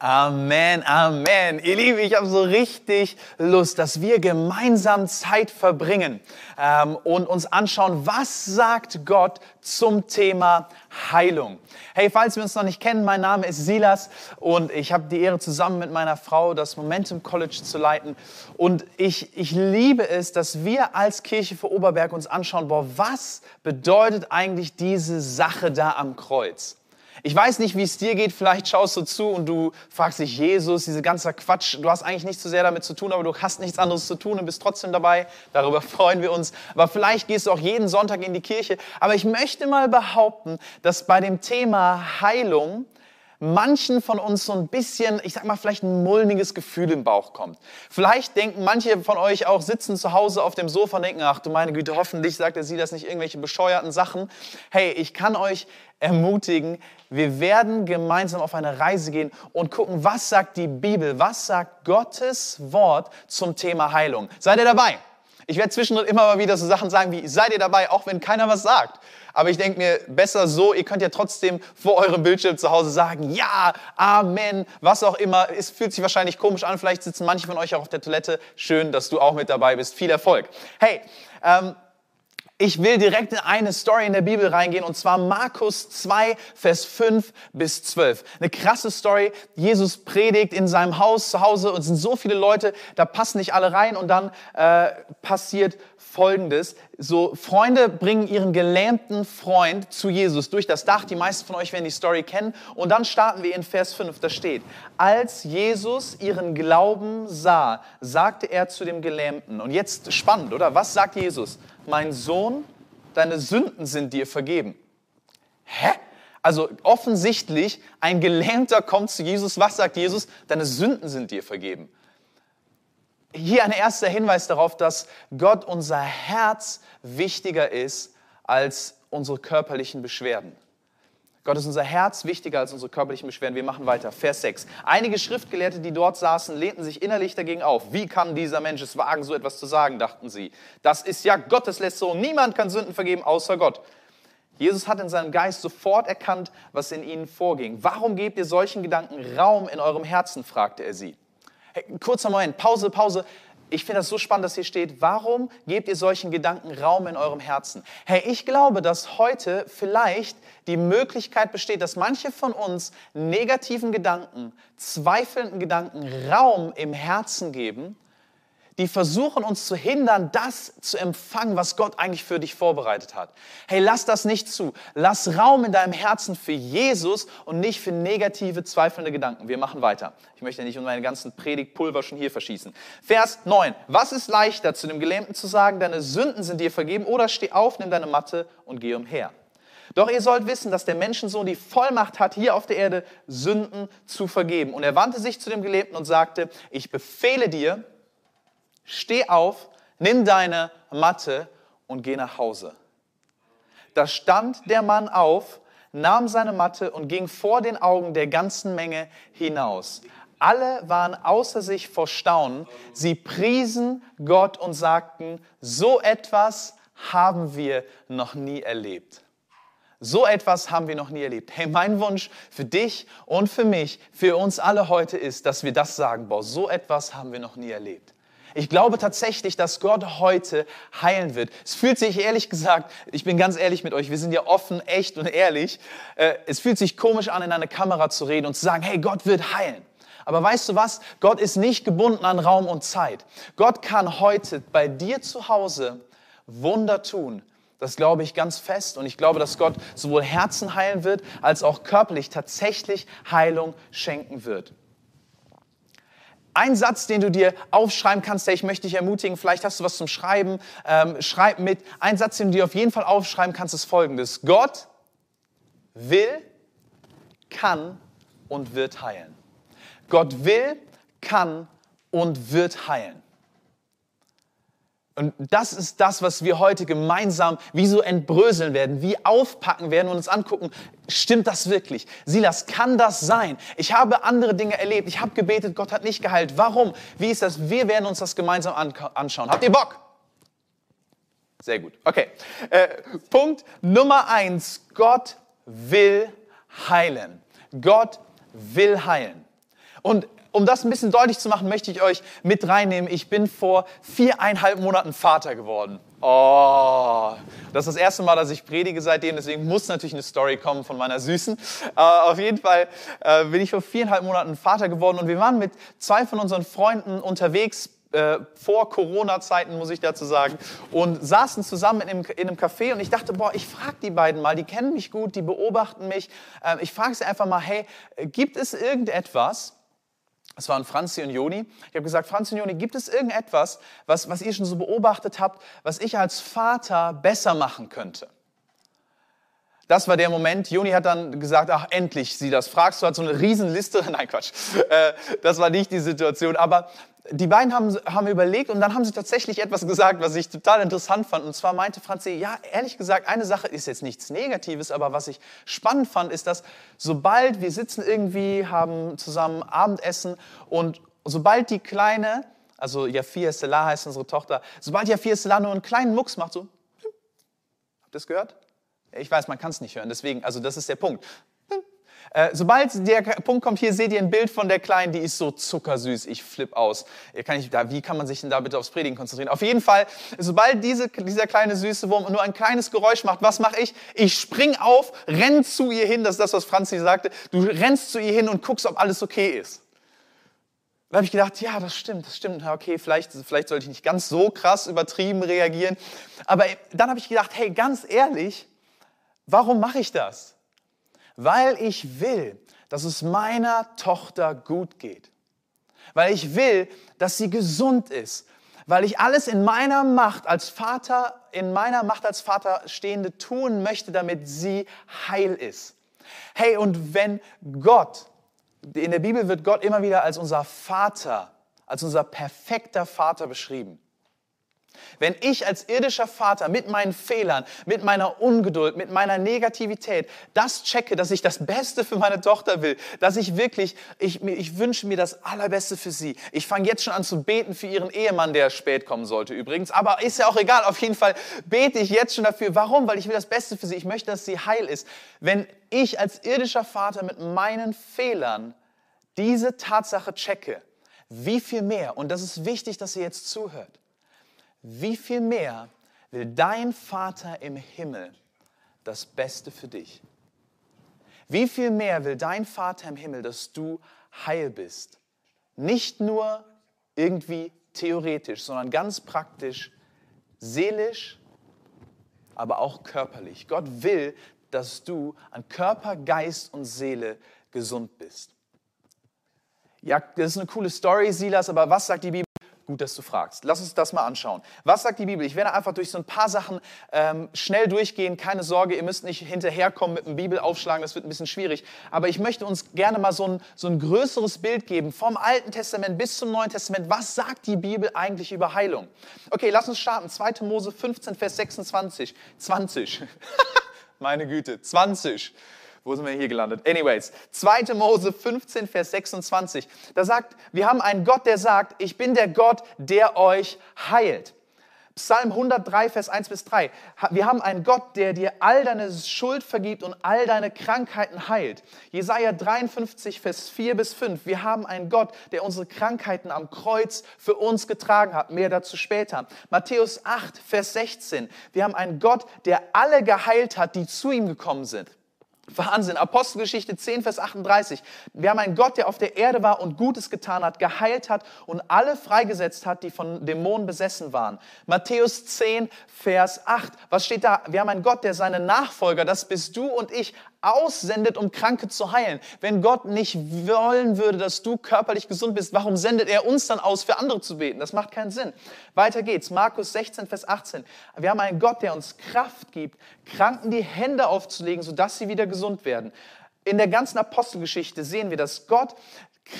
Amen, Amen. Ihr Lieben, ich habe so richtig Lust, dass wir gemeinsam Zeit verbringen ähm, und uns anschauen, was sagt Gott zum Thema Heilung. Hey, falls wir uns noch nicht kennen, mein Name ist Silas und ich habe die Ehre, zusammen mit meiner Frau das Momentum College zu leiten. Und ich, ich liebe es, dass wir als Kirche für Oberberg uns anschauen, boah, was bedeutet eigentlich diese Sache da am Kreuz? Ich weiß nicht, wie es dir geht. Vielleicht schaust du zu und du fragst dich, Jesus, diese ganze Quatsch, du hast eigentlich nichts so sehr damit zu tun, aber du hast nichts anderes zu tun und bist trotzdem dabei. Darüber freuen wir uns. Aber vielleicht gehst du auch jeden Sonntag in die Kirche. Aber ich möchte mal behaupten, dass bei dem Thema Heilung manchen von uns so ein bisschen, ich sag mal, vielleicht ein mulmiges Gefühl im Bauch kommt. Vielleicht denken manche von euch auch, sitzen zu Hause auf dem Sofa und denken, ach du meine Güte, hoffentlich sagt er sie das nicht irgendwelche bescheuerten Sachen. Hey, ich kann euch ermutigen, wir werden gemeinsam auf eine Reise gehen und gucken, was sagt die Bibel, was sagt Gottes Wort zum Thema Heilung. Seid ihr dabei? Ich werde zwischendrin immer mal wieder so Sachen sagen wie, seid ihr dabei, auch wenn keiner was sagt. Aber ich denke mir, besser so, ihr könnt ja trotzdem vor eurem Bildschirm zu Hause sagen, ja, Amen, was auch immer. Es fühlt sich wahrscheinlich komisch an, vielleicht sitzen manche von euch auch auf der Toilette. Schön, dass du auch mit dabei bist. Viel Erfolg. Hey, ähm, ich will direkt in eine Story in der Bibel reingehen und zwar Markus 2, Vers 5 bis 12. Eine krasse Story. Jesus predigt in seinem Haus zu Hause und es sind so viele Leute, da passen nicht alle rein und dann äh, passiert Folgendes. So, Freunde bringen ihren gelähmten Freund zu Jesus durch das Dach. Die meisten von euch werden die Story kennen. Und dann starten wir in Vers 5. Da steht, als Jesus ihren Glauben sah, sagte er zu dem Gelähmten. Und jetzt spannend, oder? Was sagt Jesus? Mein Sohn, deine Sünden sind dir vergeben. Hä? Also offensichtlich, ein Gelähmter kommt zu Jesus. Was sagt Jesus? Deine Sünden sind dir vergeben hier ein erster Hinweis darauf, dass Gott unser Herz wichtiger ist als unsere körperlichen Beschwerden. Gott ist unser Herz wichtiger als unsere körperlichen Beschwerden. Wir machen weiter. Vers 6. Einige Schriftgelehrte, die dort saßen, lehnten sich innerlich dagegen auf. Wie kann dieser Mensch es wagen, so etwas zu sagen, dachten sie. Das ist ja Gottes Lästerung. Niemand kann Sünden vergeben, außer Gott. Jesus hat in seinem Geist sofort erkannt, was in ihnen vorging. Warum gebt ihr solchen Gedanken Raum in eurem Herzen? fragte er sie. Hey, kurzer Moment, Pause, Pause. Ich finde das so spannend, dass hier steht, warum gebt ihr solchen Gedanken Raum in eurem Herzen? Hey, ich glaube, dass heute vielleicht die Möglichkeit besteht, dass manche von uns negativen Gedanken, zweifelnden Gedanken Raum im Herzen geben die versuchen uns zu hindern, das zu empfangen, was Gott eigentlich für dich vorbereitet hat. Hey, lass das nicht zu. Lass Raum in deinem Herzen für Jesus und nicht für negative, zweifelnde Gedanken. Wir machen weiter. Ich möchte nicht meine ganzen Predigtpulver schon hier verschießen. Vers 9. Was ist leichter, zu dem Gelähmten zu sagen, deine Sünden sind dir vergeben oder steh auf, nimm deine Matte und geh umher? Doch ihr sollt wissen, dass der Menschensohn die Vollmacht hat, hier auf der Erde Sünden zu vergeben. Und er wandte sich zu dem Gelähmten und sagte, ich befehle dir, steh auf, nimm deine Matte und geh nach Hause. Da stand der Mann auf, nahm seine Matte und ging vor den Augen der ganzen Menge hinaus. Alle waren außer sich vor Staunen. Sie priesen Gott und sagten, so etwas haben wir noch nie erlebt. So etwas haben wir noch nie erlebt. Hey, mein Wunsch für dich und für mich, für uns alle heute ist, dass wir das sagen, boah, so etwas haben wir noch nie erlebt. Ich glaube tatsächlich, dass Gott heute heilen wird. Es fühlt sich ehrlich gesagt, ich bin ganz ehrlich mit euch, wir sind ja offen, echt und ehrlich. Äh, es fühlt sich komisch an, in eine Kamera zu reden und zu sagen, hey, Gott wird heilen. Aber weißt du was? Gott ist nicht gebunden an Raum und Zeit. Gott kann heute bei dir zu Hause Wunder tun. Das glaube ich ganz fest und ich glaube, dass Gott sowohl Herzen heilen wird, als auch körperlich tatsächlich Heilung schenken wird. Ein Satz, den du dir aufschreiben kannst, der ich möchte dich ermutigen, vielleicht hast du was zum Schreiben, ähm, schreib mit. Ein Satz, den du dir auf jeden Fall aufschreiben kannst, ist folgendes. Gott will, kann und wird heilen. Gott will, kann und wird heilen. Und das ist das, was wir heute gemeinsam wie so entbröseln werden, wie aufpacken werden und uns angucken, stimmt das wirklich? Silas, kann das sein? Ich habe andere Dinge erlebt, ich habe gebetet, Gott hat nicht geheilt. Warum? Wie ist das? Wir werden uns das gemeinsam anschauen. Habt ihr Bock? Sehr gut. Okay. Äh, Punkt Nummer eins. Gott will heilen. Gott will heilen. Und um das ein bisschen deutlich zu machen, möchte ich euch mit reinnehmen. Ich bin vor viereinhalb Monaten Vater geworden. Oh, das ist das erste Mal, dass ich predige seitdem, deswegen muss natürlich eine Story kommen von meiner Süßen. Äh, auf jeden Fall äh, bin ich vor viereinhalb Monaten Vater geworden und wir waren mit zwei von unseren Freunden unterwegs äh, vor Corona-Zeiten, muss ich dazu sagen, und saßen zusammen in einem, in einem Café und ich dachte, boah, ich frage die beiden mal, die kennen mich gut, die beobachten mich. Äh, ich frage sie einfach mal, hey, gibt es irgendetwas, das waren Franzi und Joni. Ich habe gesagt, Franzi und Joni, gibt es irgendetwas, was, was ihr schon so beobachtet habt, was ich als Vater besser machen könnte? Das war der Moment. Joni hat dann gesagt, ach, endlich sie das fragst. Du hast so eine Riesenliste. Nein, Quatsch. Äh, das war nicht die Situation. Aber die beiden haben, haben überlegt und dann haben sie tatsächlich etwas gesagt, was ich total interessant fand. Und zwar meinte Franzi, ja, ehrlich gesagt, eine Sache ist jetzt nichts Negatives, aber was ich spannend fand, ist, dass sobald wir sitzen irgendwie, haben zusammen Abendessen und sobald die Kleine, also Jafia Selah heißt unsere Tochter, sobald Jafia Selah nur einen kleinen Mucks macht, so, habt ihr das gehört? Ich weiß, man kann es nicht hören, deswegen, also das ist der Punkt. Äh, sobald der Punkt kommt, hier seht ihr ein Bild von der Kleinen, die ist so zuckersüß, ich flipp aus. Kann ich, da, wie kann man sich denn da bitte aufs Predigen konzentrieren? Auf jeden Fall, sobald diese, dieser kleine süße Wurm nur ein kleines Geräusch macht, was mache ich? Ich spring auf, renn zu ihr hin, das ist das, was Franzi sagte. Du rennst zu ihr hin und guckst, ob alles okay ist. Da habe ich gedacht, ja, das stimmt, das stimmt. Okay, vielleicht, vielleicht sollte ich nicht ganz so krass übertrieben reagieren. Aber dann habe ich gedacht, hey, ganz ehrlich, warum mache ich das? Weil ich will, dass es meiner Tochter gut geht. Weil ich will, dass sie gesund ist. Weil ich alles in meiner Macht als Vater, in meiner Macht als Vater stehende tun möchte, damit sie heil ist. Hey, und wenn Gott, in der Bibel wird Gott immer wieder als unser Vater, als unser perfekter Vater beschrieben. Wenn ich als irdischer Vater mit meinen Fehlern, mit meiner Ungeduld, mit meiner Negativität das checke, dass ich das Beste für meine Tochter will, dass ich wirklich, ich, ich wünsche mir das Allerbeste für sie. Ich fange jetzt schon an zu beten für ihren Ehemann, der spät kommen sollte übrigens. Aber ist ja auch egal, auf jeden Fall bete ich jetzt schon dafür. Warum? Weil ich will das Beste für sie. Ich möchte, dass sie heil ist. Wenn ich als irdischer Vater mit meinen Fehlern diese Tatsache checke, wie viel mehr, und das ist wichtig, dass ihr jetzt zuhört, wie viel mehr will dein Vater im Himmel das Beste für dich? Wie viel mehr will dein Vater im Himmel, dass du heil bist? Nicht nur irgendwie theoretisch, sondern ganz praktisch, seelisch, aber auch körperlich. Gott will, dass du an Körper, Geist und Seele gesund bist. Ja, das ist eine coole Story, Silas, aber was sagt die Bibel? Gut, dass du fragst. Lass uns das mal anschauen. Was sagt die Bibel? Ich werde einfach durch so ein paar Sachen ähm, schnell durchgehen. Keine Sorge, ihr müsst nicht hinterherkommen mit dem Bibelaufschlagen, das wird ein bisschen schwierig. Aber ich möchte uns gerne mal so ein, so ein größeres Bild geben, vom Alten Testament bis zum Neuen Testament. Was sagt die Bibel eigentlich über Heilung? Okay, lass uns starten. 2. Mose 15, Vers 26. 20. Meine Güte, 20. Wo sind wir hier gelandet? Anyways, 2. Mose 15, Vers 26. Da sagt, wir haben einen Gott, der sagt, ich bin der Gott, der euch heilt. Psalm 103, Vers 1 bis 3. Wir haben einen Gott, der dir all deine Schuld vergibt und all deine Krankheiten heilt. Jesaja 53, Vers 4 bis 5. Wir haben einen Gott, der unsere Krankheiten am Kreuz für uns getragen hat. Mehr dazu später. Matthäus 8, Vers 16. Wir haben einen Gott, der alle geheilt hat, die zu ihm gekommen sind. Wahnsinn. Apostelgeschichte 10, Vers 38. Wir haben einen Gott, der auf der Erde war und Gutes getan hat, geheilt hat und alle freigesetzt hat, die von Dämonen besessen waren. Matthäus 10, Vers 8. Was steht da? Wir haben einen Gott, der seine Nachfolger, das bist du und ich, aussendet, um Kranke zu heilen. Wenn Gott nicht wollen würde, dass du körperlich gesund bist, warum sendet er uns dann aus, für andere zu beten? Das macht keinen Sinn. Weiter geht's. Markus 16, Vers 18. Wir haben einen Gott, der uns Kraft gibt, Kranken die Hände aufzulegen, sodass sie wieder gesund werden. In der ganzen Apostelgeschichte sehen wir, dass Gott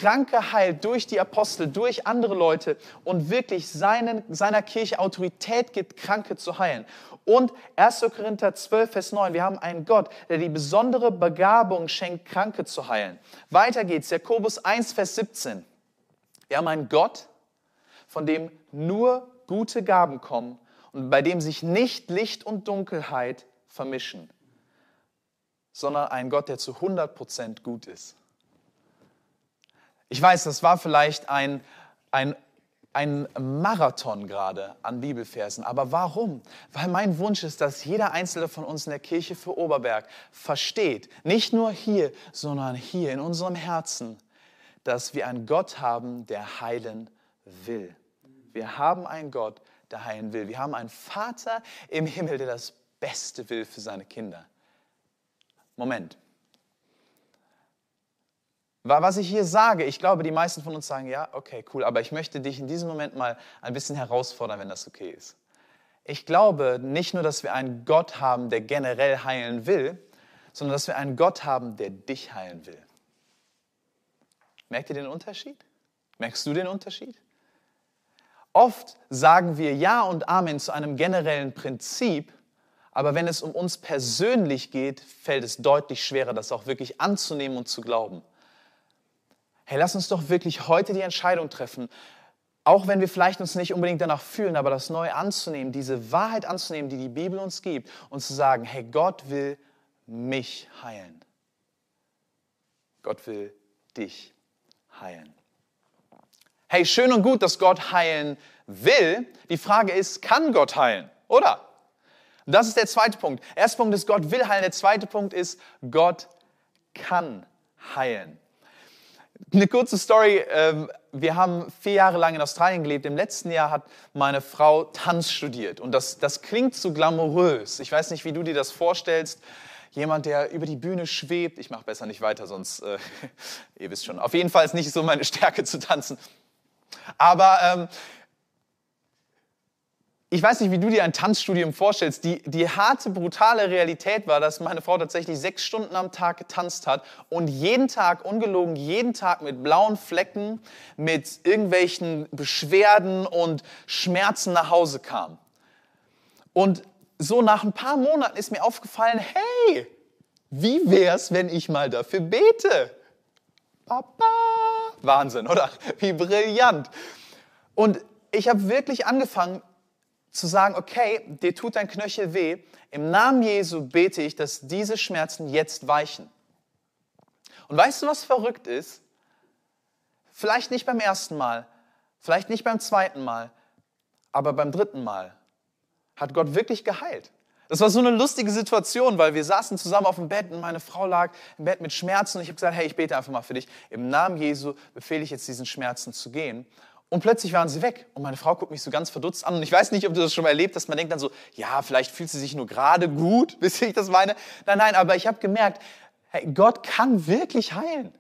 Kranke heilt durch die Apostel, durch andere Leute und wirklich seinen, seiner Kirche Autorität gibt, Kranke zu heilen. Und 1. Korinther 12, Vers 9, wir haben einen Gott, der die besondere Begabung schenkt, Kranke zu heilen. Weiter geht's, Jakobus 1, Vers 17. Wir haben einen Gott, von dem nur gute Gaben kommen und bei dem sich nicht Licht und Dunkelheit vermischen, sondern ein Gott, der zu 100% gut ist. Ich weiß, das war vielleicht ein, ein, ein Marathon gerade an Bibelversen. Aber warum? Weil mein Wunsch ist, dass jeder Einzelne von uns in der Kirche für Oberberg versteht, nicht nur hier, sondern hier in unserem Herzen, dass wir einen Gott haben, der heilen will. Wir haben einen Gott, der heilen will. Wir haben einen Vater im Himmel, der das Beste will für seine Kinder. Moment. Was ich hier sage, ich glaube, die meisten von uns sagen, ja, okay, cool, aber ich möchte dich in diesem Moment mal ein bisschen herausfordern, wenn das okay ist. Ich glaube nicht nur, dass wir einen Gott haben, der generell heilen will, sondern dass wir einen Gott haben, der dich heilen will. Merkt ihr den Unterschied? Merkst du den Unterschied? Oft sagen wir Ja und Amen zu einem generellen Prinzip, aber wenn es um uns persönlich geht, fällt es deutlich schwerer, das auch wirklich anzunehmen und zu glauben hey, lass uns doch wirklich heute die Entscheidung treffen, auch wenn wir vielleicht uns nicht unbedingt danach fühlen, aber das neu anzunehmen, diese Wahrheit anzunehmen, die die Bibel uns gibt und zu sagen, hey, Gott will mich heilen. Gott will dich heilen. Hey, schön und gut, dass Gott heilen will. Die Frage ist, kann Gott heilen? Oder? das ist der zweite Punkt. Erster Punkt ist, Gott will heilen. Der zweite Punkt ist, Gott kann heilen. Eine kurze Story. Ähm, wir haben vier Jahre lang in Australien gelebt. Im letzten Jahr hat meine Frau Tanz studiert. Und das, das klingt so glamourös. Ich weiß nicht, wie du dir das vorstellst. Jemand, der über die Bühne schwebt. Ich mache besser nicht weiter, sonst, äh, ihr wisst schon. Auf jeden Fall ist nicht so meine Stärke zu tanzen. Aber ähm, ich weiß nicht, wie du dir ein Tanzstudium vorstellst. Die, die harte, brutale Realität war, dass meine Frau tatsächlich sechs Stunden am Tag getanzt hat und jeden Tag, ungelogen, jeden Tag mit blauen Flecken, mit irgendwelchen Beschwerden und Schmerzen nach Hause kam. Und so nach ein paar Monaten ist mir aufgefallen, hey, wie wär's, wenn ich mal dafür bete? Papa! Wahnsinn, oder? Wie brillant. Und ich habe wirklich angefangen, zu sagen, okay, dir tut dein Knöchel weh, im Namen Jesu bete ich, dass diese Schmerzen jetzt weichen. Und weißt du, was verrückt ist? Vielleicht nicht beim ersten Mal, vielleicht nicht beim zweiten Mal, aber beim dritten Mal hat Gott wirklich geheilt. Das war so eine lustige Situation, weil wir saßen zusammen auf dem Bett und meine Frau lag im Bett mit Schmerzen und ich habe gesagt, hey, ich bete einfach mal für dich. Im Namen Jesu befehle ich jetzt diesen Schmerzen zu gehen. Und plötzlich waren sie weg. Und meine Frau guckt mich so ganz verdutzt an. Und ich weiß nicht, ob du das schon mal erlebt hast. Man denkt dann so, ja, vielleicht fühlt sie sich nur gerade gut, ihr, ich das meine? Nein, nein, aber ich habe gemerkt, hey, Gott kann wirklich heilen.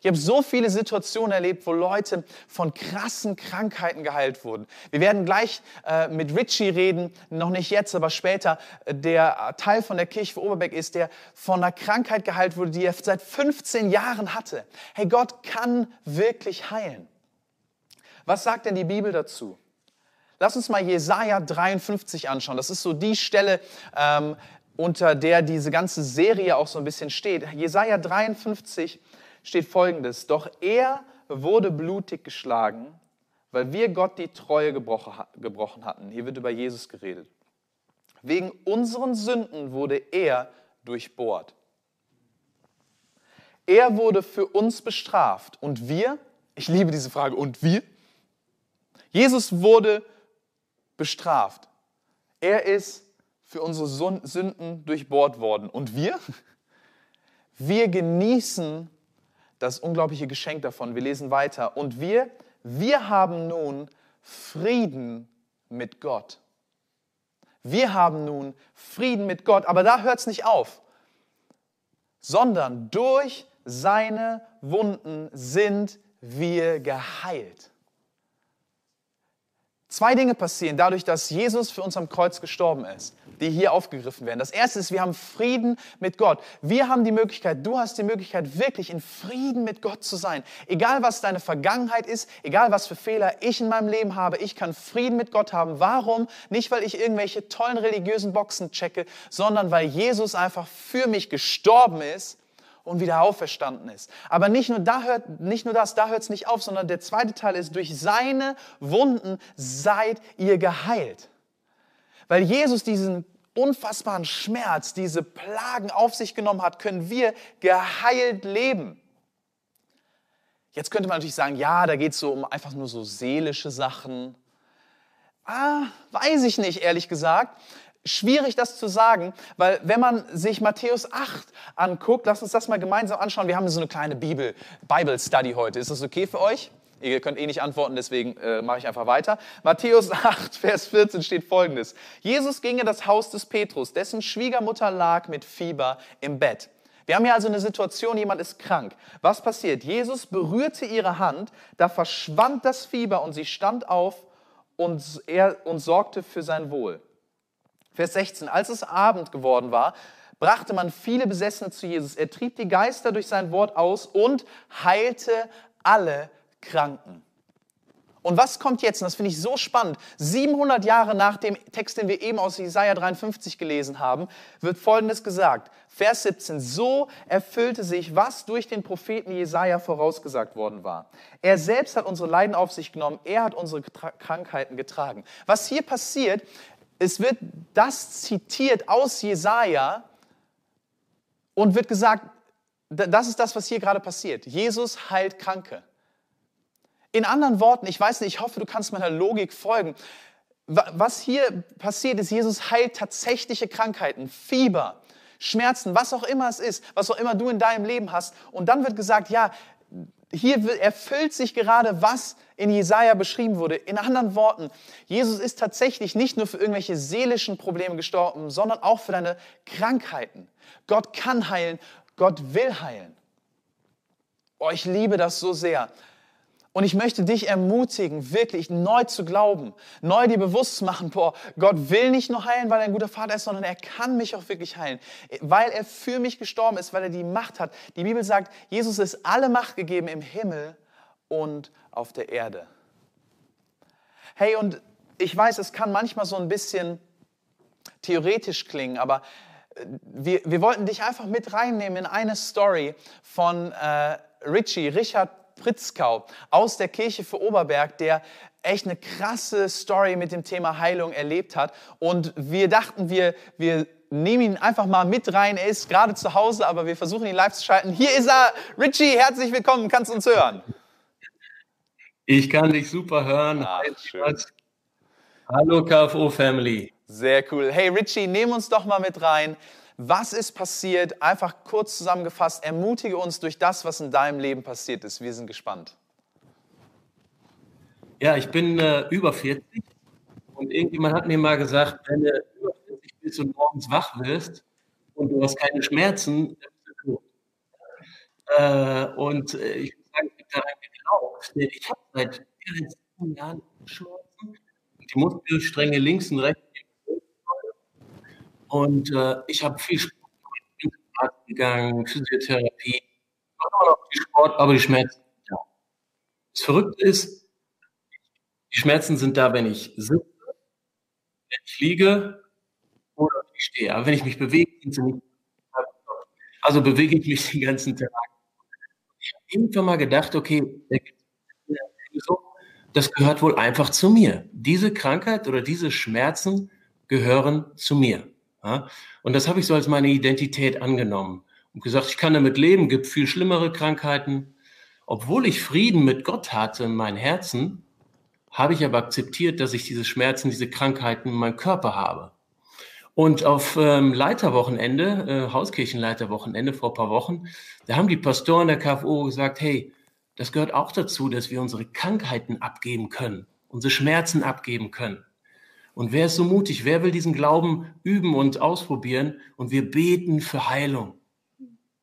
Ich habe so viele Situationen erlebt, wo Leute von krassen Krankheiten geheilt wurden. Wir werden gleich äh, mit Richie reden, noch nicht jetzt, aber später, der Teil von der Kirche für Oberbeck ist, der von einer Krankheit geheilt wurde, die er seit 15 Jahren hatte. Hey, Gott kann wirklich heilen. Was sagt denn die Bibel dazu? Lass uns mal Jesaja 53 anschauen. Das ist so die Stelle, ähm, unter der diese ganze Serie auch so ein bisschen steht. Jesaja 53 steht folgendes: Doch er wurde blutig geschlagen, weil wir Gott die Treue gebrochen hatten. Hier wird über Jesus geredet. Wegen unseren Sünden wurde er durchbohrt. Er wurde für uns bestraft. Und wir, ich liebe diese Frage, und wir? Jesus wurde bestraft. Er ist für unsere Sünden durchbohrt worden. Und wir? Wir genießen das unglaubliche Geschenk davon. Wir lesen weiter. Und wir, wir haben nun Frieden mit Gott. Wir haben nun Frieden mit Gott. Aber da hört es nicht auf. Sondern durch seine Wunden sind wir geheilt. Zwei Dinge passieren dadurch, dass Jesus für uns am Kreuz gestorben ist, die hier aufgegriffen werden. Das erste ist, wir haben Frieden mit Gott. Wir haben die Möglichkeit, du hast die Möglichkeit, wirklich in Frieden mit Gott zu sein. Egal was deine Vergangenheit ist, egal was für Fehler ich in meinem Leben habe, ich kann Frieden mit Gott haben. Warum? Nicht, weil ich irgendwelche tollen religiösen Boxen checke, sondern weil Jesus einfach für mich gestorben ist und wieder auferstanden ist. Aber nicht nur, da hört, nicht nur das, da hört es nicht auf, sondern der zweite Teil ist, durch seine Wunden seid ihr geheilt. Weil Jesus diesen unfassbaren Schmerz, diese Plagen auf sich genommen hat, können wir geheilt leben. Jetzt könnte man natürlich sagen, ja, da geht es so um einfach nur so seelische Sachen. Ah, weiß ich nicht, ehrlich gesagt. Schwierig, das zu sagen, weil wenn man sich Matthäus 8 anguckt, lasst uns das mal gemeinsam anschauen. Wir haben so eine kleine Bibel, Bible Study heute. Ist das okay für euch? Ihr könnt eh nicht antworten, deswegen äh, mache ich einfach weiter. Matthäus 8, Vers 14 steht folgendes. Jesus ging in das Haus des Petrus, dessen Schwiegermutter lag mit Fieber im Bett. Wir haben hier also eine Situation, jemand ist krank. Was passiert? Jesus berührte ihre Hand, da verschwand das Fieber und sie stand auf und, er, und sorgte für sein Wohl. Vers 16. Als es Abend geworden war, brachte man viele Besessene zu Jesus. Er trieb die Geister durch sein Wort aus und heilte alle Kranken. Und was kommt jetzt? Und das finde ich so spannend. 700 Jahre nach dem Text, den wir eben aus Jesaja 53 gelesen haben, wird Folgendes gesagt. Vers 17. So erfüllte sich, was durch den Propheten Jesaja vorausgesagt worden war. Er selbst hat unsere Leiden auf sich genommen. Er hat unsere Krankheiten getragen. Was hier passiert, es wird das zitiert aus Jesaja und wird gesagt, das ist das, was hier gerade passiert. Jesus heilt Kranke. In anderen Worten, ich weiß nicht, ich hoffe, du kannst meiner Logik folgen. Was hier passiert ist, Jesus heilt tatsächliche Krankheiten, Fieber, Schmerzen, was auch immer es ist, was auch immer du in deinem Leben hast. Und dann wird gesagt, ja, hier erfüllt sich gerade, was in Jesaja beschrieben wurde. In anderen Worten, Jesus ist tatsächlich nicht nur für irgendwelche seelischen Probleme gestorben, sondern auch für deine Krankheiten. Gott kann heilen, Gott will heilen. Oh, ich liebe das so sehr. Und ich möchte dich ermutigen, wirklich neu zu glauben, neu dir bewusst zu machen, boah, Gott will nicht nur heilen, weil er ein guter Vater ist, sondern er kann mich auch wirklich heilen, weil er für mich gestorben ist, weil er die Macht hat. Die Bibel sagt, Jesus ist alle Macht gegeben im Himmel und auf der Erde. Hey, und ich weiß, es kann manchmal so ein bisschen theoretisch klingen, aber äh, wir, wir wollten dich einfach mit reinnehmen in eine Story von äh, Richie, Richard Pritzkau aus der Kirche für Oberberg, der echt eine krasse Story mit dem Thema Heilung erlebt hat. Und wir dachten, wir, wir nehmen ihn einfach mal mit rein. Er ist gerade zu Hause, aber wir versuchen ihn live zu schalten. Hier ist er. Richie, herzlich willkommen. Kannst uns hören? Ich kann dich super hören. Ach, Hallo KFO Family. Sehr cool. Hey Richie, nehmen uns doch mal mit rein. Was ist passiert? Einfach kurz zusammengefasst, ermutige uns durch das, was in deinem Leben passiert ist. Wir sind gespannt. Ja, ich bin äh, über 40 und irgendjemand hat mir mal gesagt, wenn du über 40 bist und morgens wach wirst und du hast keine Schmerzen, dann bist du tot. Äh, und äh, ich muss sagen, ich habe daran geglaubt. Ich habe seit 14 Jahren Schmerzen. Die Muskelstränge links und rechts und äh, ich habe viel Sport gegangen, Physiotherapie, Sport, aber die Schmerzen sind da. Das Verrückte ist, die Schmerzen sind da, wenn ich sitze, wenn ich liege oder wenn ich stehe. Aber wenn ich mich bewege, sind sie nicht. Also bewege ich mich den ganzen Tag. Irgendwann mal gedacht, okay, das gehört wohl einfach zu mir. Diese Krankheit oder diese Schmerzen gehören zu mir. Und das habe ich so als meine Identität angenommen und gesagt, ich kann damit leben, gibt viel schlimmere Krankheiten. Obwohl ich Frieden mit Gott hatte in meinem Herzen, habe ich aber akzeptiert, dass ich diese Schmerzen, diese Krankheiten in meinem Körper habe. Und auf ähm, Leiterwochenende, äh, Hauskirchenleiterwochenende vor ein paar Wochen, da haben die Pastoren der KFO gesagt, hey, das gehört auch dazu, dass wir unsere Krankheiten abgeben können, unsere Schmerzen abgeben können. Und wer ist so mutig? Wer will diesen Glauben üben und ausprobieren? Und wir beten für Heilung.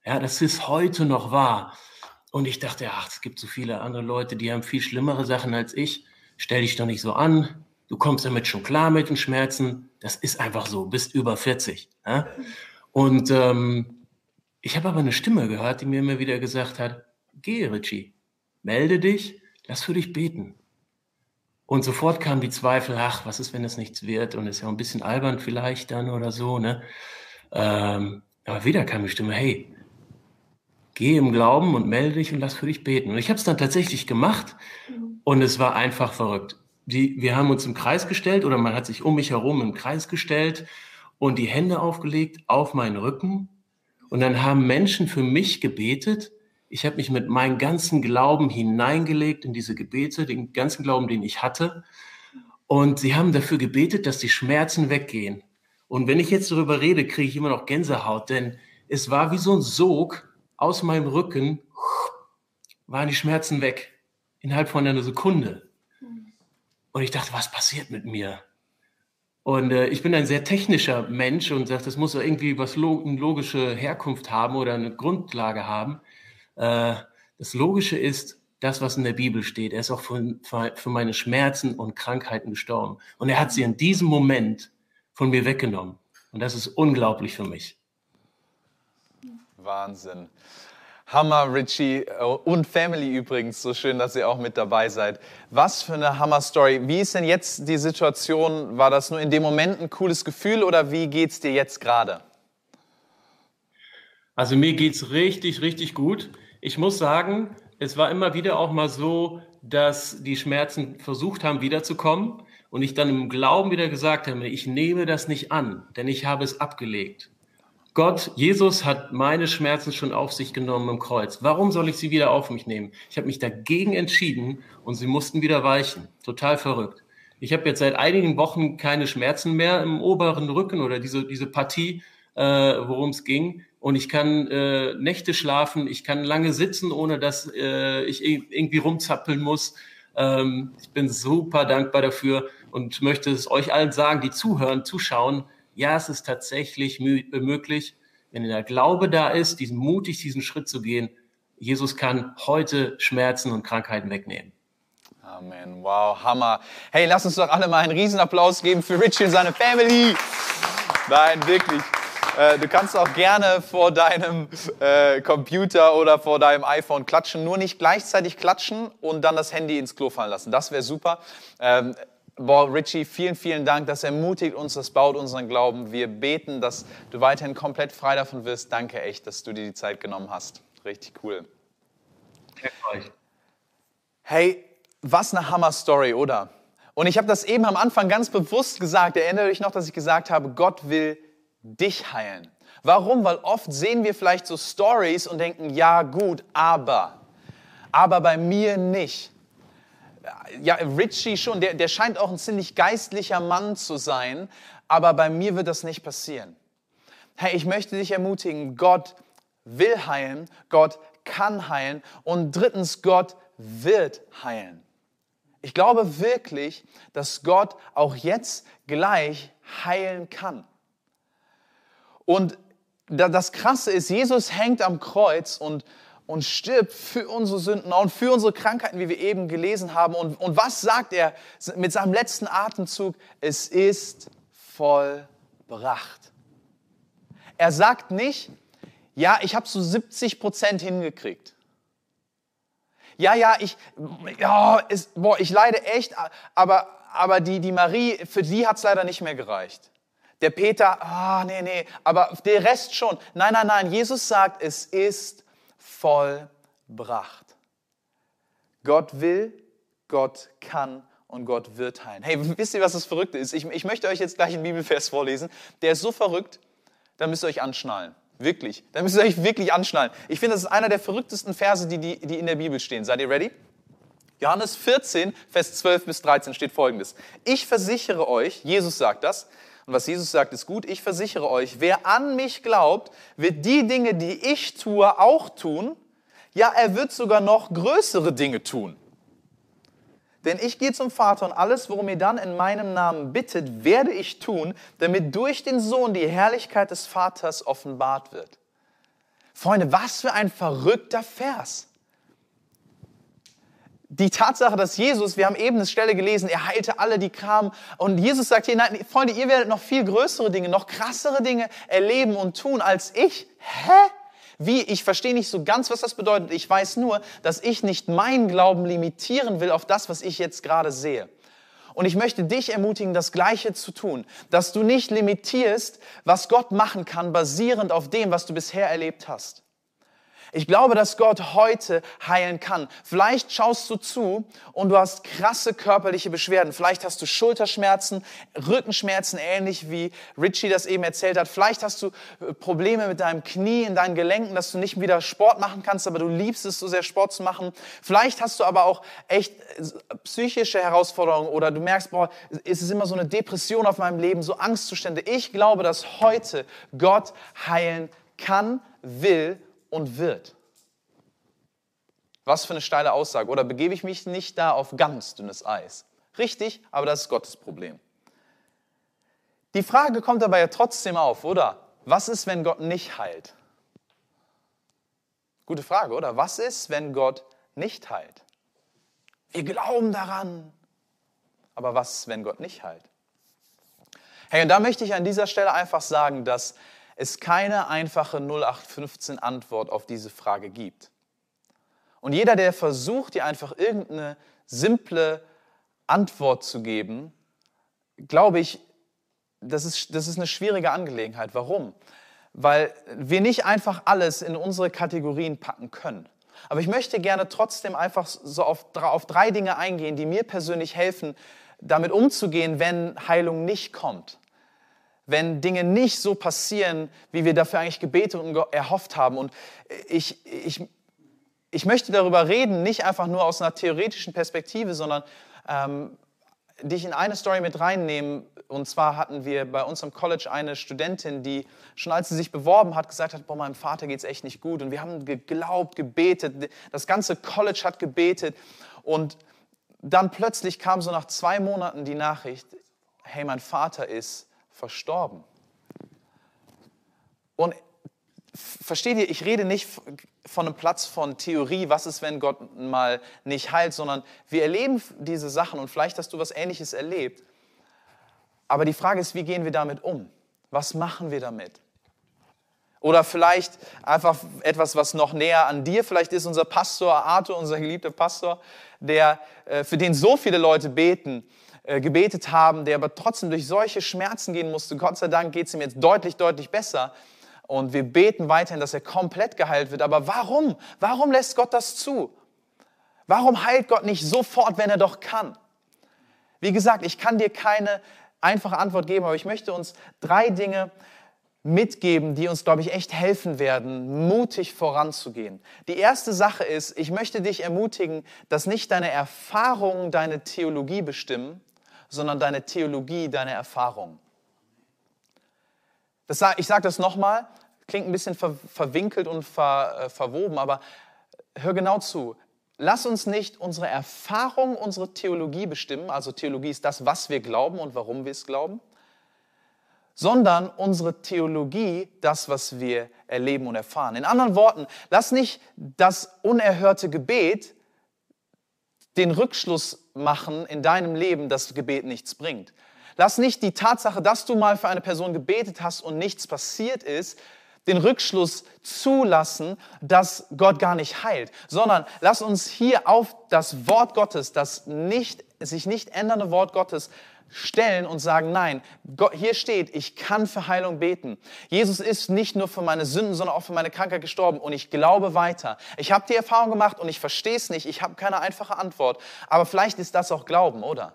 Ja, das ist heute noch wahr. Und ich dachte, ach, es gibt so viele andere Leute, die haben viel schlimmere Sachen als ich. Stell dich doch nicht so an. Du kommst damit schon klar mit den Schmerzen. Das ist einfach so. Bist über 40. Ja? Und ähm, ich habe aber eine Stimme gehört, die mir immer wieder gesagt hat: Geh, Richie, melde dich, lass für dich beten. Und sofort kamen die Zweifel, ach, was ist, wenn es nichts wird? Und ist ja ein bisschen albern vielleicht dann oder so, ne? Ähm, aber wieder kam die Stimme, hey, geh im Glauben und melde dich und lass für dich beten. Und ich habe es dann tatsächlich gemacht und es war einfach verrückt. Die, wir haben uns im Kreis gestellt oder man hat sich um mich herum im Kreis gestellt und die Hände aufgelegt auf meinen Rücken. Und dann haben Menschen für mich gebetet, Ich habe mich mit meinem ganzen Glauben hineingelegt in diese Gebete, den ganzen Glauben, den ich hatte. Und sie haben dafür gebetet, dass die Schmerzen weggehen. Und wenn ich jetzt darüber rede, kriege ich immer noch Gänsehaut, denn es war wie so ein Sog aus meinem Rücken, waren die Schmerzen weg. Innerhalb von einer Sekunde. Und ich dachte, was passiert mit mir? Und äh, ich bin ein sehr technischer Mensch und sage, das muss irgendwie was log eine logische Herkunft haben oder eine Grundlage haben. Äh, das Logische ist das, was in der Bibel steht. Er ist auch für, für meine Schmerzen und Krankheiten gestorben. Und er hat sie in diesem Moment von mir weggenommen. Und das ist unglaublich für mich. Wahnsinn. Hammer, Richie äh, und Family übrigens. So schön, dass ihr auch mit dabei seid. Was für eine Hammer-Story. Wie ist denn jetzt die Situation? War das nur in dem Moment ein cooles Gefühl oder wie geht's dir jetzt gerade? Also mir geht's richtig, richtig gut. Ich muss sagen, es war immer wieder auch mal so, dass die Schmerzen versucht haben, wiederzukommen und ich dann im Glauben wieder gesagt habe, ich nehme das nicht an, denn ich habe es abgelegt. Gott, Jesus hat meine Schmerzen schon auf sich genommen im Kreuz. Warum soll ich sie wieder auf mich nehmen? Ich habe mich dagegen entschieden und sie mussten wieder weichen. Total verrückt. Ich habe jetzt seit einigen Wochen keine Schmerzen mehr im oberen Rücken oder diese, diese Partie, äh, worum es ging. Und ich kann äh, Nächte schlafen, ich kann lange sitzen, ohne dass äh, ich irgendwie rumzappeln muss. Ähm, ich bin super dankbar dafür und möchte es euch allen sagen, die zuhören, zuschauen ja, es ist tatsächlich möglich, wenn der Glaube da ist, diesen mutig diesen Schritt zu gehen. Jesus kann heute Schmerzen und Krankheiten wegnehmen. Amen. Wow, Hammer. Hey, lass uns doch alle mal einen Riesenapplaus geben für Richie und seine Family. Nein, wirklich. Äh, du kannst auch gerne vor deinem äh, Computer oder vor deinem iPhone klatschen, nur nicht gleichzeitig klatschen und dann das Handy ins Klo fallen lassen. Das wäre super. Ähm, Boah, Richie, vielen, vielen Dank. Das ermutigt uns, das baut unseren Glauben. Wir beten, dass du weiterhin komplett frei davon wirst. Danke echt, dass du dir die Zeit genommen hast. Richtig cool. Hey, was eine Hammer-Story, oder? Und ich habe das eben am Anfang ganz bewusst gesagt. Erinnere dich noch, dass ich gesagt habe, Gott will dich heilen. Warum? Weil oft sehen wir vielleicht so Stories und denken, ja gut, aber, aber bei mir nicht ja, Richie schon, der, der scheint auch ein ziemlich geistlicher Mann zu sein, aber bei mir wird das nicht passieren. Hey, ich möchte dich ermutigen, Gott will heilen, Gott kann heilen und drittens, Gott wird heilen. Ich glaube wirklich, dass Gott auch jetzt gleich heilen kann. Und das Krasse ist, Jesus hängt am Kreuz und, und stirbt für unsere Sünden und für unsere Krankheiten, wie wir eben gelesen haben. Und, und was sagt er mit seinem letzten Atemzug? Es ist vollbracht. Er sagt nicht, ja, ich habe so 70 Prozent hingekriegt. Ja, ja, ich, ja, ist, boah, ich leide echt, aber, aber die, die Marie, für die hat es leider nicht mehr gereicht. Der Peter, ah, nee, nee, aber der Rest schon. Nein, nein, nein, Jesus sagt, es ist vollbracht. Gott will, Gott kann und Gott wird heilen. Hey, wisst ihr, was das Verrückte ist? Ich, ich möchte euch jetzt gleich einen Bibelvers vorlesen. Der ist so verrückt, da müsst ihr euch anschnallen. Wirklich. Da müsst ihr euch wirklich anschnallen. Ich finde, das ist einer der verrücktesten Verse, die, die, die in der Bibel stehen. Seid ihr ready? Johannes 14, Vers 12 bis 13 steht folgendes. Ich versichere euch, Jesus sagt das, und was Jesus sagt, ist gut. Ich versichere euch, wer an mich glaubt, wird die Dinge, die ich tue, auch tun. Ja, er wird sogar noch größere Dinge tun. Denn ich gehe zum Vater und alles, worum ihr dann in meinem Namen bittet, werde ich tun, damit durch den Sohn die Herrlichkeit des Vaters offenbart wird. Freunde, was für ein verrückter Vers die Tatsache, dass Jesus, wir haben eben eine Stelle gelesen, er heilte alle, die kamen. Und Jesus sagt hier, nein, Freunde, ihr werdet noch viel größere Dinge, noch krassere Dinge erleben und tun als ich. Hä? Wie? Ich verstehe nicht so ganz, was das bedeutet. Ich weiß nur, dass ich nicht meinen Glauben limitieren will auf das, was ich jetzt gerade sehe. Und ich möchte dich ermutigen, das Gleiche zu tun, dass du nicht limitierst, was Gott machen kann, basierend auf dem, was du bisher erlebt hast. Ich glaube, dass Gott heute heilen kann. Vielleicht schaust du zu und du hast krasse körperliche Beschwerden. Vielleicht hast du Schulterschmerzen, Rückenschmerzen, ähnlich wie Richie das eben erzählt hat. Vielleicht hast du äh, Probleme mit deinem Knie, in deinen Gelenken, dass du nicht wieder Sport machen kannst, aber du liebst es so sehr, Sport zu machen. Vielleicht hast du aber auch echt äh, psychische Herausforderungen oder du merkst, boah, es ist immer so eine Depression auf meinem Leben, so Angstzustände. Ich glaube, dass heute Gott heilen kann, will und wird. Was für eine steile Aussage. Oder begebe ich mich nicht da auf ganz dünnes Eis? Richtig, aber das ist Gottes Problem. Die Frage kommt aber ja trotzdem auf, oder? Was ist, wenn Gott nicht heilt? Gute Frage, oder? Was ist, wenn Gott nicht heilt? Wir glauben daran. Aber was, wenn Gott nicht heilt? Hey, und da möchte ich an dieser Stelle einfach sagen, dass es keine einfache 0815 Antwort auf diese Frage gibt. Und jeder, der versucht, dir einfach irgendeine simple Antwort zu geben, glaube ich, das ist, das ist eine schwierige Angelegenheit. Warum? Weil wir nicht einfach alles in unsere Kategorien packen können. Aber ich möchte gerne trotzdem einfach so auf, auf drei Dinge eingehen, die mir persönlich helfen, damit umzugehen, wenn Heilung nicht kommt wenn Dinge nicht so passieren, wie wir dafür eigentlich gebetet und erhofft haben. Und ich, ich, ich möchte darüber reden, nicht einfach nur aus einer theoretischen Perspektive, sondern ähm, dich in eine Story mit reinnehmen. Und zwar hatten wir bei uns am College eine Studentin, die schon als sie sich beworben hat, gesagt hat, boah, meinem Vater geht es echt nicht gut. Und wir haben geglaubt, gebetet, das ganze College hat gebetet. Und dann plötzlich kam so nach zwei Monaten die Nachricht, hey, mein Vater ist verstorben. Und versteht ihr, ich rede nicht von einem Platz von Theorie, was ist, wenn Gott mal nicht heilt, sondern wir erleben diese Sachen und vielleicht hast du was Ähnliches erlebt. Aber die Frage ist, wie gehen wir damit um? Was machen wir damit? Oder vielleicht einfach etwas, was noch näher an dir vielleicht ist, unser Pastor Arthur, unser geliebter Pastor, der, äh, für den so viele Leute beten äh, gebetet haben, der aber trotzdem durch solche Schmerzen gehen musste. Gott sei Dank geht es ihm jetzt deutlich, deutlich besser. Und wir beten weiterhin, dass er komplett geheilt wird. Aber warum? Warum lässt Gott das zu? Warum heilt Gott nicht sofort, wenn er doch kann? Wie gesagt, ich kann dir keine einfache Antwort geben, aber ich möchte uns drei Dinge mitgeben, die uns, glaube ich, echt helfen werden, mutig voranzugehen. Die erste Sache ist, ich möchte dich ermutigen, dass nicht deine Erfahrungen deine Theologie bestimmen, sondern deine Theologie, deine Erfahrung. Das, ich sage das nochmal, klingt ein bisschen ver, verwinkelt und ver, äh, verwoben, aber hör genau zu. Lass uns nicht unsere Erfahrung, unsere Theologie bestimmen, also Theologie ist das, was wir glauben und warum wir es glauben, sondern unsere Theologie das, was wir erleben und erfahren. In anderen Worten, lass nicht das unerhörte Gebet den Rückschluss machen in deinem Leben, dass Gebet nichts bringt. Lass nicht die Tatsache, dass du mal für eine Person gebetet hast und nichts passiert ist, den Rückschluss zulassen, dass Gott gar nicht heilt, sondern lass uns hier auf das Wort Gottes, das nicht, sich nicht ändernde Wort Gottes stellen und sagen, nein, Gott, hier steht, ich kann für Heilung beten. Jesus ist nicht nur für meine Sünden, sondern auch für meine Krankheit gestorben und ich glaube weiter. Ich habe die Erfahrung gemacht und ich verstehe es nicht, ich habe keine einfache Antwort, aber vielleicht ist das auch Glauben, oder?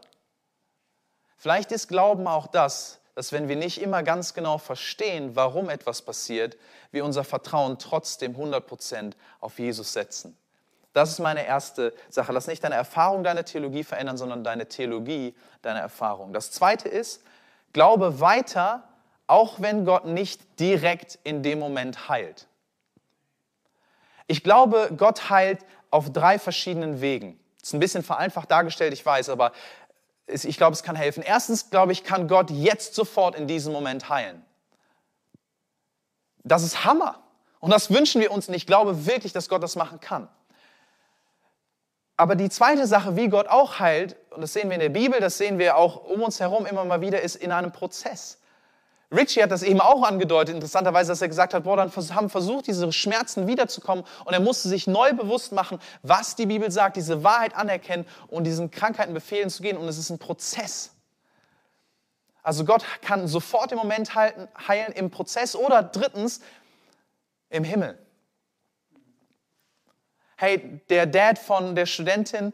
Vielleicht ist Glauben auch das, dass wenn wir nicht immer ganz genau verstehen, warum etwas passiert, wir unser Vertrauen trotzdem 100% auf Jesus setzen. Das ist meine erste Sache. Lass nicht deine Erfahrung deine Theologie verändern, sondern deine Theologie deine Erfahrung. Das zweite ist, glaube weiter, auch wenn Gott nicht direkt in dem Moment heilt. Ich glaube, Gott heilt auf drei verschiedenen Wegen. Das ist ein bisschen vereinfacht dargestellt, ich weiß, aber ich glaube, es kann helfen. Erstens, glaube ich, kann Gott jetzt sofort in diesem Moment heilen. Das ist Hammer. Und das wünschen wir uns und ich glaube wirklich, dass Gott das machen kann. Aber die zweite Sache, wie Gott auch heilt, und das sehen wir in der Bibel, das sehen wir auch um uns herum immer mal wieder, ist in einem Prozess. Richie hat das eben auch angedeutet, interessanterweise, dass er gesagt hat, boah, dann haben versucht, diese Schmerzen wiederzukommen und er musste sich neu bewusst machen, was die Bibel sagt, diese Wahrheit anerkennen und diesen Krankheiten befehlen zu gehen und es ist ein Prozess. Also Gott kann sofort im Moment heilen im Prozess oder drittens im Himmel. Hey, der Dad von der Studentin,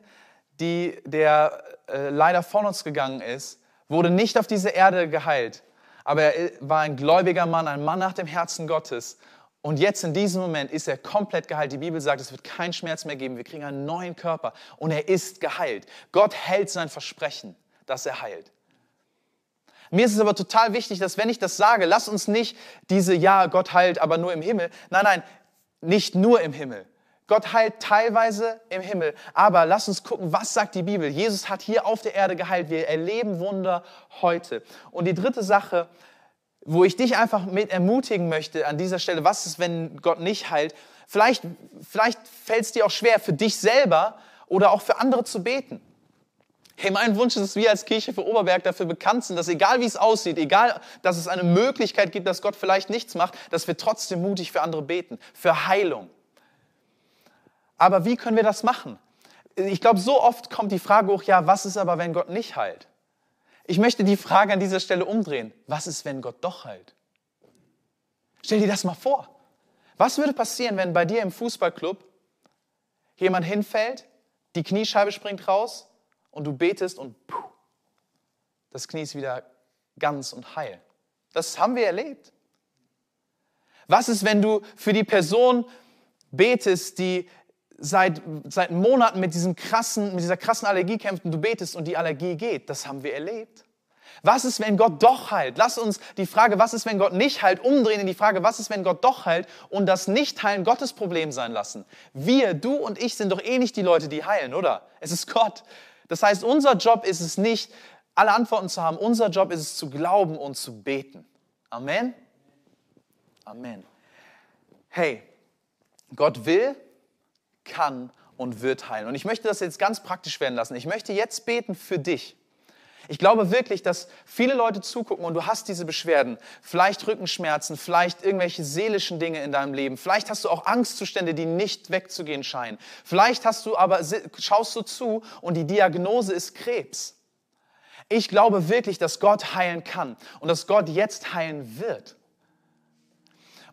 die, der äh, leider von uns gegangen ist, wurde nicht auf diese Erde geheilt. Aber er war ein gläubiger Mann, ein Mann nach dem Herzen Gottes. Und jetzt in diesem Moment ist er komplett geheilt. Die Bibel sagt, es wird keinen Schmerz mehr geben. Wir kriegen einen neuen Körper und er ist geheilt. Gott hält sein Versprechen, dass er heilt. Mir ist es aber total wichtig, dass wenn ich das sage, lass uns nicht diese, ja, Gott heilt, aber nur im Himmel. Nein, nein, nicht nur im Himmel. Gott heilt teilweise im Himmel. Aber lass uns gucken, was sagt die Bibel? Jesus hat hier auf der Erde geheilt. Wir erleben Wunder heute. Und die dritte Sache, wo ich dich einfach mit ermutigen möchte an dieser Stelle, was ist, wenn Gott nicht heilt? Vielleicht, vielleicht fällt es dir auch schwer, für dich selber oder auch für andere zu beten. Hey, mein Wunsch ist, dass wir als Kirche für Oberberg dafür bekannt sind, dass egal wie es aussieht, egal, dass es eine Möglichkeit gibt, dass Gott vielleicht nichts macht, dass wir trotzdem mutig für andere beten, für Heilung. Aber wie können wir das machen? Ich glaube, so oft kommt die Frage hoch, ja, was ist aber, wenn Gott nicht heilt? Ich möchte die Frage an dieser Stelle umdrehen. Was ist, wenn Gott doch heilt? Stell dir das mal vor. Was würde passieren, wenn bei dir im Fußballclub jemand hinfällt, die Kniescheibe springt raus und du betest und puh, das Knie ist wieder ganz und heil? Das haben wir erlebt. Was ist, wenn du für die Person betest, die seit, seit Monaten mit, diesem krassen, mit dieser krassen Allergie kämpft und du betest und die Allergie geht. Das haben wir erlebt. Was ist, wenn Gott doch heilt? Lass uns die Frage, was ist, wenn Gott nicht heilt, umdrehen in die Frage, was ist, wenn Gott doch heilt und das Nicht-Heilen Gottes Problem sein lassen. Wir, du und ich sind doch eh nicht die Leute, die heilen, oder? Es ist Gott. Das heißt, unser Job ist es nicht, alle Antworten zu haben. Unser Job ist es zu glauben und zu beten. Amen? Amen. Hey, Gott will, kann und wird heilen. Und ich möchte das jetzt ganz praktisch werden lassen. Ich möchte jetzt beten für dich. Ich glaube wirklich, dass viele Leute zugucken und du hast diese Beschwerden, vielleicht Rückenschmerzen, vielleicht irgendwelche seelischen Dinge in deinem Leben, vielleicht hast du auch Angstzustände, die nicht wegzugehen scheinen. Vielleicht hast du aber schaust du zu und die Diagnose ist Krebs. Ich glaube wirklich, dass Gott heilen kann und dass Gott jetzt heilen wird.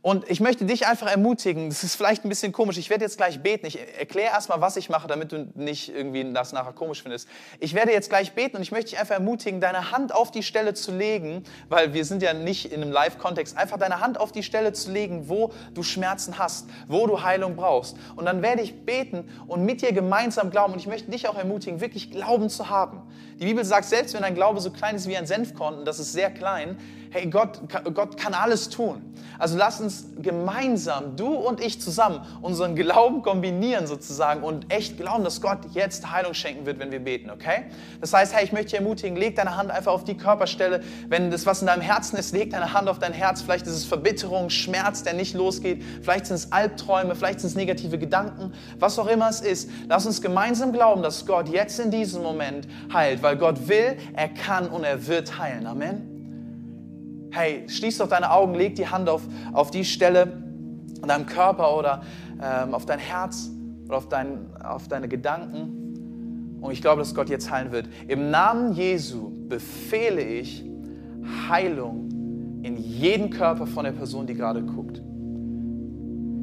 Und ich möchte dich einfach ermutigen, das ist vielleicht ein bisschen komisch, ich werde jetzt gleich beten. Ich erkläre erstmal, was ich mache, damit du nicht irgendwie das nachher komisch findest. Ich werde jetzt gleich beten und ich möchte dich einfach ermutigen, deine Hand auf die Stelle zu legen, weil wir sind ja nicht in einem Live-Kontext, einfach deine Hand auf die Stelle zu legen, wo du Schmerzen hast, wo du Heilung brauchst. Und dann werde ich beten und mit dir gemeinsam glauben. Und ich möchte dich auch ermutigen, wirklich Glauben zu haben. Die Bibel sagt, selbst wenn dein Glaube so klein ist wie ein Senfkorn, und das ist sehr klein, hey, Gott, Gott kann alles tun. Also lass uns gemeinsam, du und ich zusammen, unseren Glauben kombinieren sozusagen und echt glauben, dass Gott jetzt Heilung schenken wird, wenn wir beten, okay? Das heißt, hey, ich möchte dich ermutigen, leg deine Hand einfach auf die Körperstelle. Wenn das, was in deinem Herzen ist, leg deine Hand auf dein Herz. Vielleicht ist es Verbitterung, Schmerz, der nicht losgeht. Vielleicht sind es Albträume, vielleicht sind es negative Gedanken, was auch immer es ist. Lass uns gemeinsam glauben, dass Gott jetzt in diesem Moment heilt, weil Gott will, er kann und er wird heilen. Amen hey, schließ doch deine Augen, leg die Hand auf, auf die Stelle an deinem Körper oder ähm, auf dein Herz oder auf, dein, auf deine Gedanken. Und ich glaube, dass Gott jetzt heilen wird. Im Namen Jesu befehle ich Heilung in jeden Körper von der Person, die gerade guckt.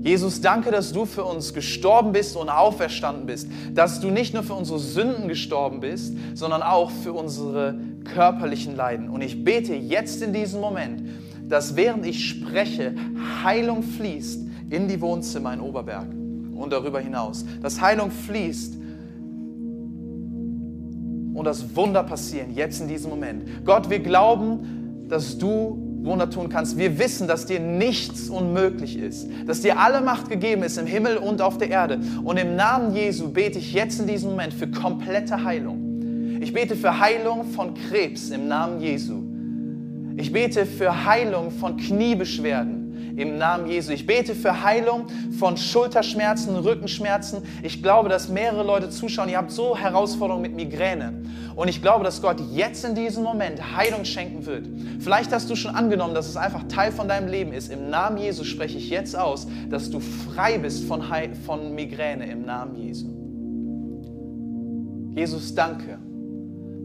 Jesus, danke, dass du für uns gestorben bist und auferstanden bist, dass du nicht nur für unsere Sünden gestorben bist, sondern auch für unsere körperlichen Leiden. Und ich bete jetzt in diesem Moment, dass während ich spreche, Heilung fließt in die Wohnzimmer in Oberberg und darüber hinaus. Dass Heilung fließt und das Wunder passieren jetzt in diesem Moment. Gott, wir glauben, dass du Wunder tun kannst. Wir wissen, dass dir nichts unmöglich ist, dass dir alle Macht gegeben ist im Himmel und auf der Erde. Und im Namen Jesu bete ich jetzt in diesem Moment für komplette Heilung. Ich bete für Heilung von Krebs im Namen Jesu. Ich bete für Heilung von Kniebeschwerden im Namen Jesu. Ich bete für Heilung von Schulterschmerzen, Rückenschmerzen. Ich glaube, dass mehrere Leute zuschauen. Ihr habt so Herausforderungen mit Migräne. Und ich glaube, dass Gott jetzt in diesem Moment Heilung schenken wird. Vielleicht hast du schon angenommen, dass es einfach Teil von deinem Leben ist. Im Namen Jesu spreche ich jetzt aus, dass du frei bist von, He von Migräne im Namen Jesu. Jesus, danke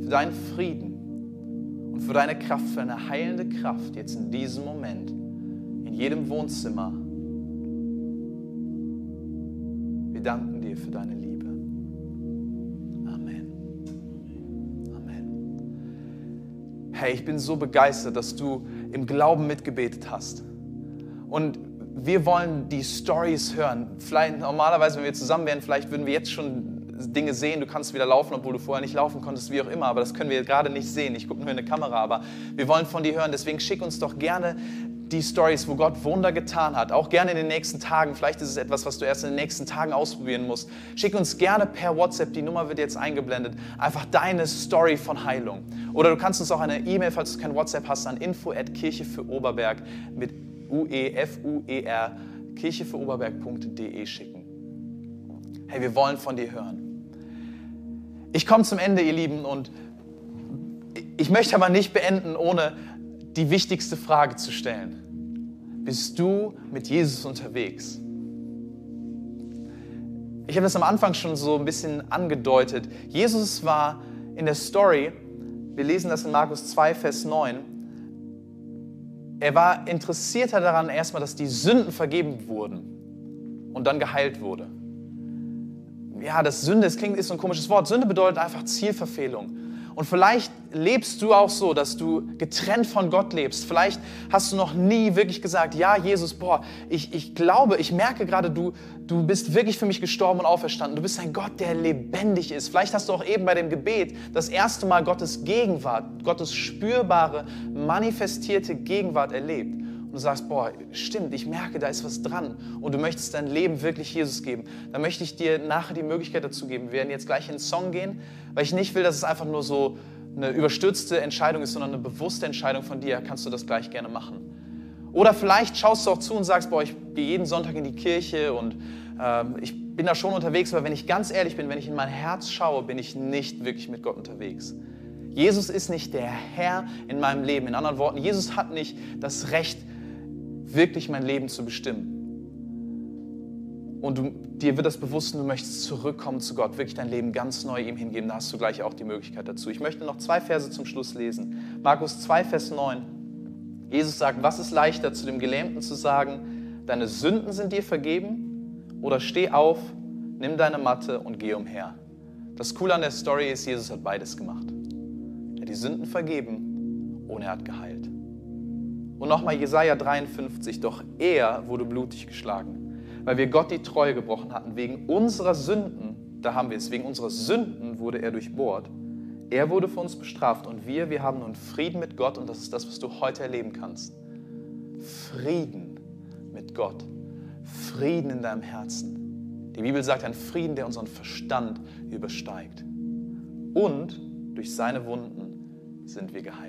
für deinen Frieden und für deine Kraft, für eine heilende Kraft jetzt in diesem Moment, in jedem Wohnzimmer. Wir danken dir für deine Liebe. Amen. Amen. Hey, ich bin so begeistert, dass du im Glauben mitgebetet hast. Und wir wollen die Stories hören. Vielleicht normalerweise, wenn wir zusammen wären, vielleicht würden wir jetzt schon Dinge sehen. Du kannst wieder laufen, obwohl du vorher nicht laufen konntest, wie auch immer. Aber das können wir gerade nicht sehen. Ich gucke nur in eine Kamera, aber wir wollen von dir hören. Deswegen schick uns doch gerne die Stories, wo Gott Wunder getan hat. Auch gerne in den nächsten Tagen. Vielleicht ist es etwas, was du erst in den nächsten Tagen ausprobieren musst. Schick uns gerne per WhatsApp, die Nummer wird jetzt eingeblendet, einfach deine Story von Heilung. Oder du kannst uns auch eine E-Mail, falls du kein WhatsApp hast, an info at Kirche für Oberberg mit U-E-F-U-E-R, kirchefürOberberg.de schicken. Hey, wir wollen von dir hören. Ich komme zum Ende, ihr Lieben, und ich möchte aber nicht beenden, ohne die wichtigste Frage zu stellen. Bist du mit Jesus unterwegs? Ich habe das am Anfang schon so ein bisschen angedeutet. Jesus war in der Story, wir lesen das in Markus 2, Vers 9, er war interessierter daran erstmal, dass die Sünden vergeben wurden und dann geheilt wurde ja, das Sünde, es klingt, ist so ein komisches Wort. Sünde bedeutet einfach Zielverfehlung. Und vielleicht lebst du auch so, dass du getrennt von Gott lebst. Vielleicht hast du noch nie wirklich gesagt, ja, Jesus, boah, ich, ich glaube, ich merke gerade, du, du bist wirklich für mich gestorben und auferstanden. Du bist ein Gott, der lebendig ist. Vielleicht hast du auch eben bei dem Gebet das erste Mal Gottes Gegenwart, Gottes spürbare, manifestierte Gegenwart erlebt und du sagst, boah, stimmt, ich merke, da ist was dran und du möchtest dein Leben wirklich Jesus geben, dann möchte ich dir nachher die Möglichkeit dazu geben. Wir werden jetzt gleich in den Song gehen, weil ich nicht will, dass es einfach nur so eine überstürzte Entscheidung ist, sondern eine bewusste Entscheidung von dir. Kannst du das gleich gerne machen. Oder vielleicht schaust du auch zu und sagst, boah, ich gehe jeden Sonntag in die Kirche und äh, ich bin da schon unterwegs, aber wenn ich ganz ehrlich bin, wenn ich in mein Herz schaue, bin ich nicht wirklich mit Gott unterwegs. Jesus ist nicht der Herr in meinem Leben. In anderen Worten, Jesus hat nicht das Recht, wirklich mein Leben zu bestimmen. Und du, dir wird das bewusst, du möchtest zurückkommen zu Gott, wirklich dein Leben ganz neu ihm hingeben. Da hast du gleich auch die Möglichkeit dazu. Ich möchte noch zwei Verse zum Schluss lesen. Markus 2, Vers 9. Jesus sagt, was ist leichter zu dem Gelähmten zu sagen, deine Sünden sind dir vergeben? Oder steh auf, nimm deine Matte und geh umher. Das Coole an der Story ist, Jesus hat beides gemacht. Er hat die Sünden vergeben und er hat geheilt. Und nochmal Jesaja 53, doch er wurde blutig geschlagen, weil wir Gott die Treue gebrochen hatten. Wegen unserer Sünden, da haben wir es, wegen unserer Sünden wurde er durchbohrt. Er wurde für uns bestraft und wir, wir haben nun Frieden mit Gott und das ist das, was du heute erleben kannst. Frieden mit Gott. Frieden in deinem Herzen. Die Bibel sagt, ein Frieden, der unseren Verstand übersteigt. Und durch seine Wunden sind wir geheilt.